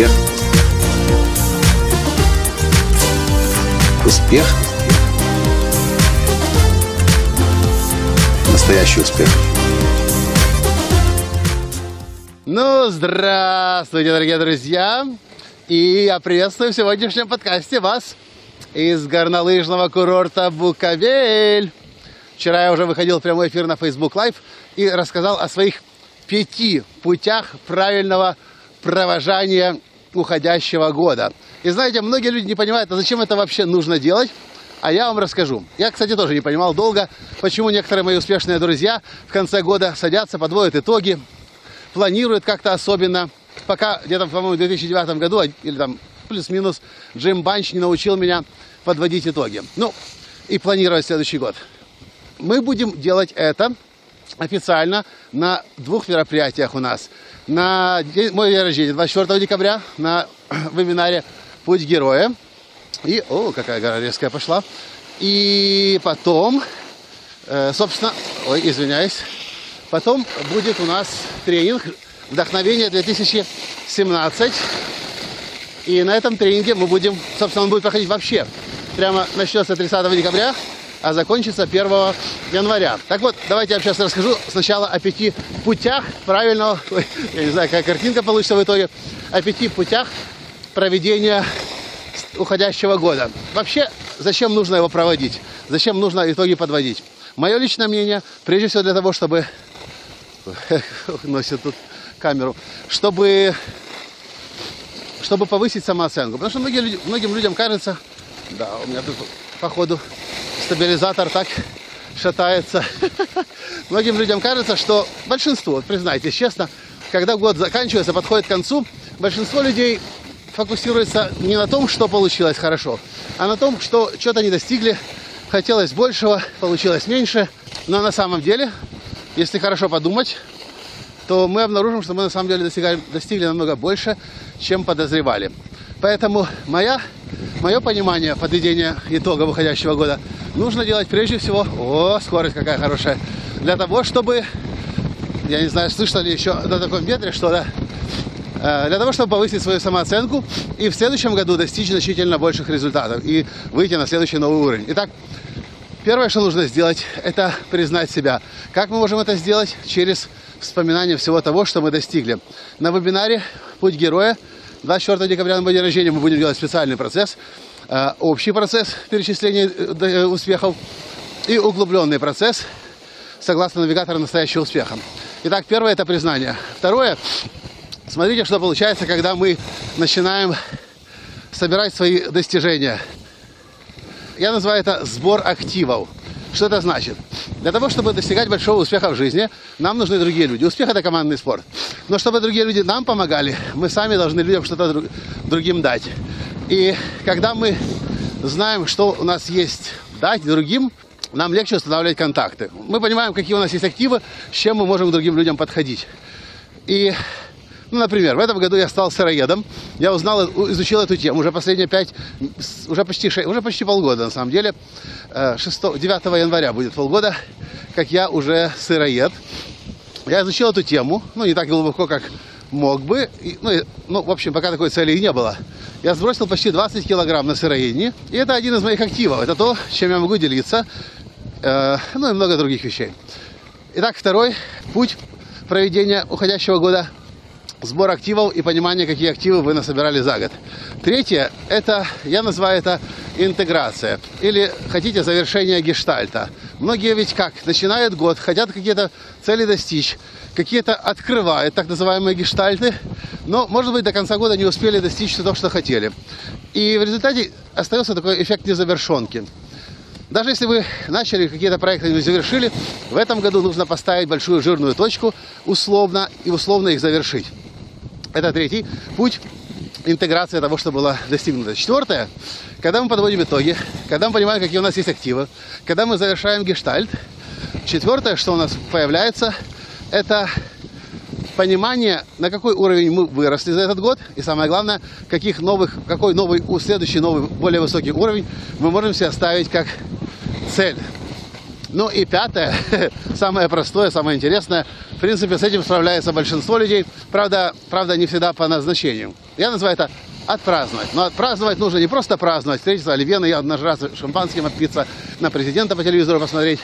Успех. Успех. Настоящий успех. Ну, здравствуйте, дорогие друзья! И я приветствую в сегодняшнем подкасте вас из горнолыжного курорта Буковель. Вчера я уже выходил в прямой эфир на Facebook Live и рассказал о своих пяти путях правильного провожания уходящего года. И знаете, многие люди не понимают, а зачем это вообще нужно делать? А я вам расскажу. Я, кстати, тоже не понимал долго, почему некоторые мои успешные друзья в конце года садятся, подводят итоги, планируют как-то особенно пока где-то, по-моему, в 2009 году, или там плюс-минус, Джим Банч не научил меня подводить итоги. Ну, и планировать следующий год. Мы будем делать это официально на двух мероприятиях у нас. На день, мой день рождения, 24 декабря, на вебинаре «Путь героя». И, о, какая гора резкая пошла. И потом, э, собственно, ой, извиняюсь, потом будет у нас тренинг «Вдохновение 2017». И на этом тренинге мы будем, собственно, он будет проходить вообще. Прямо начнется 30 декабря, а закончится 1 января. Так вот, давайте я сейчас расскажу сначала о пяти путях правильного, я не знаю, какая картинка получится в итоге, о пяти путях проведения уходящего года. Вообще, зачем нужно его проводить? Зачем нужно итоги подводить? Мое личное мнение, прежде всего для того, чтобы... Носит тут камеру. Чтобы чтобы повысить самооценку. Потому что многие люди, многим людям кажется, да, у меня тут походу стабилизатор так шатается. Многим людям кажется, что большинство, признайтесь честно, когда год заканчивается, подходит к концу, большинство людей фокусируется не на том, что получилось хорошо, а на том, что что-то не достигли, хотелось большего, получилось меньше. Но на самом деле, если хорошо подумать, то мы обнаружим, что мы на самом деле достигли намного больше, чем подозревали. Поэтому моя, мое понимание подведения итога выходящего года нужно делать прежде всего... О, скорость какая хорошая! Для того, чтобы... Я не знаю, слышно ли еще на таком ветре что-то. Э, для того, чтобы повысить свою самооценку и в следующем году достичь значительно больших результатов и выйти на следующий новый уровень. Итак, первое, что нужно сделать, это признать себя. Как мы можем это сделать? Через вспоминание всего того, что мы достигли. На вебинаре «Путь героя» 24 декабря на мой день рождения мы будем делать специальный процесс, э, общий процесс перечисления э, э, успехов и углубленный процесс, согласно навигатору настоящего успеха. Итак, первое – это признание. Второе – смотрите, что получается, когда мы начинаем собирать свои достижения. Я называю это сбор активов. Что это значит? Для того, чтобы достигать большого успеха в жизни, нам нужны другие люди. Успех – это командный спорт. Но чтобы другие люди нам помогали, мы сами должны людям что-то друг, другим дать. И когда мы знаем, что у нас есть дать другим, нам легче устанавливать контакты. Мы понимаем, какие у нас есть активы, с чем мы можем другим людям подходить. И ну, например, в этом году я стал сыроедом. Я узнал, изучил эту тему уже последние пять, уже почти, уже почти полгода, на самом деле. 6, э, 9 января будет полгода, как я уже сыроед. Я изучил эту тему, ну, не так глубоко, как мог бы. И, ну, и, ну, в общем, пока такой цели и не было. Я сбросил почти 20 килограмм на сыроедении. И это один из моих активов. Это то, чем я могу делиться. Э, ну и много других вещей. Итак, второй путь проведения уходящего года – сбор активов и понимание, какие активы вы насобирали за год. Третье, это, я называю это интеграция. Или, хотите, завершение гештальта. Многие ведь как? Начинают год, хотят какие-то цели достичь, какие-то открывают так называемые гештальты, но, может быть, до конца года не успели достичь того, что хотели. И в результате остается такой эффект незавершенки. Даже если вы начали какие-то проекты и завершили, в этом году нужно поставить большую жирную точку условно и условно их завершить. Это третий путь интеграция того, что было достигнуто. Четвертое, когда мы подводим итоги, когда мы понимаем, какие у нас есть активы, когда мы завершаем гештальт. Четвертое, что у нас появляется, это понимание, на какой уровень мы выросли за этот год, и самое главное, каких новых, какой новый, следующий новый, более высокий уровень мы можем себе ставить как цель. Ну и пятое, самое простое, самое интересное, в принципе, с этим справляется большинство людей, правда, правда не всегда по назначению. Я называю это отпраздновать. Но отпраздновать нужно не просто праздновать, встретиться оливьены, я однажды шампанским отпиться, на президента по телевизору посмотреть,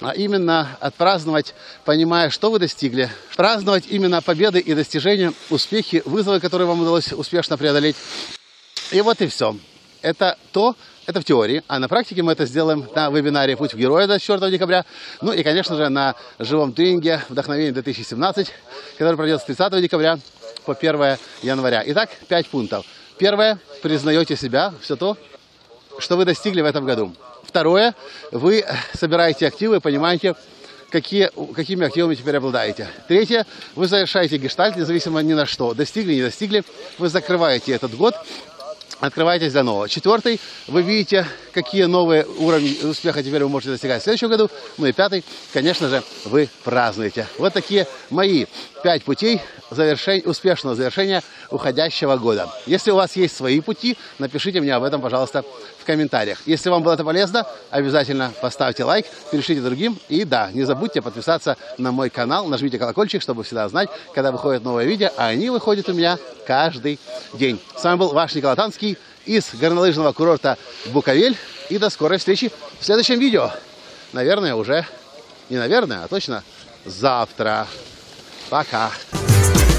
а именно отпраздновать, понимая, что вы достигли. Праздновать именно победы и достижения, успехи, вызовы, которые вам удалось успешно преодолеть. И вот и все. Это то, это в теории, а на практике мы это сделаем на вебинаре «Путь в героя» 24 декабря. Ну и, конечно же, на живом тренинге «Вдохновение 2017», который пройдет с 30 декабря по 1 января. Итак, 5 пунктов. Первое, признаете себя, все то, что вы достигли в этом году. Второе, вы собираете активы понимаете, какие, какими активами теперь обладаете. Третье, вы завершаете гештальт, независимо ни на что. Достигли, не достигли, вы закрываете этот год открываетесь для нового. Четвертый, вы видите, какие новые уровни успеха теперь вы можете достигать в следующем году. Ну и пятый, конечно же, вы празднуете. Вот такие мои пять путей завершения, успешного завершения уходящего года. Если у вас есть свои пути, напишите мне об этом, пожалуйста, в комментариях. Если вам было это полезно, обязательно поставьте лайк, пишите другим. И да, не забудьте подписаться на мой канал, нажмите колокольчик, чтобы всегда знать, когда выходит новое видео, а они выходят у меня каждый день. С вами был ваш Николай Танский из горнолыжного курорта Буковель. И до скорой встречи в следующем видео. Наверное, уже, не наверное, а точно завтра. Пока.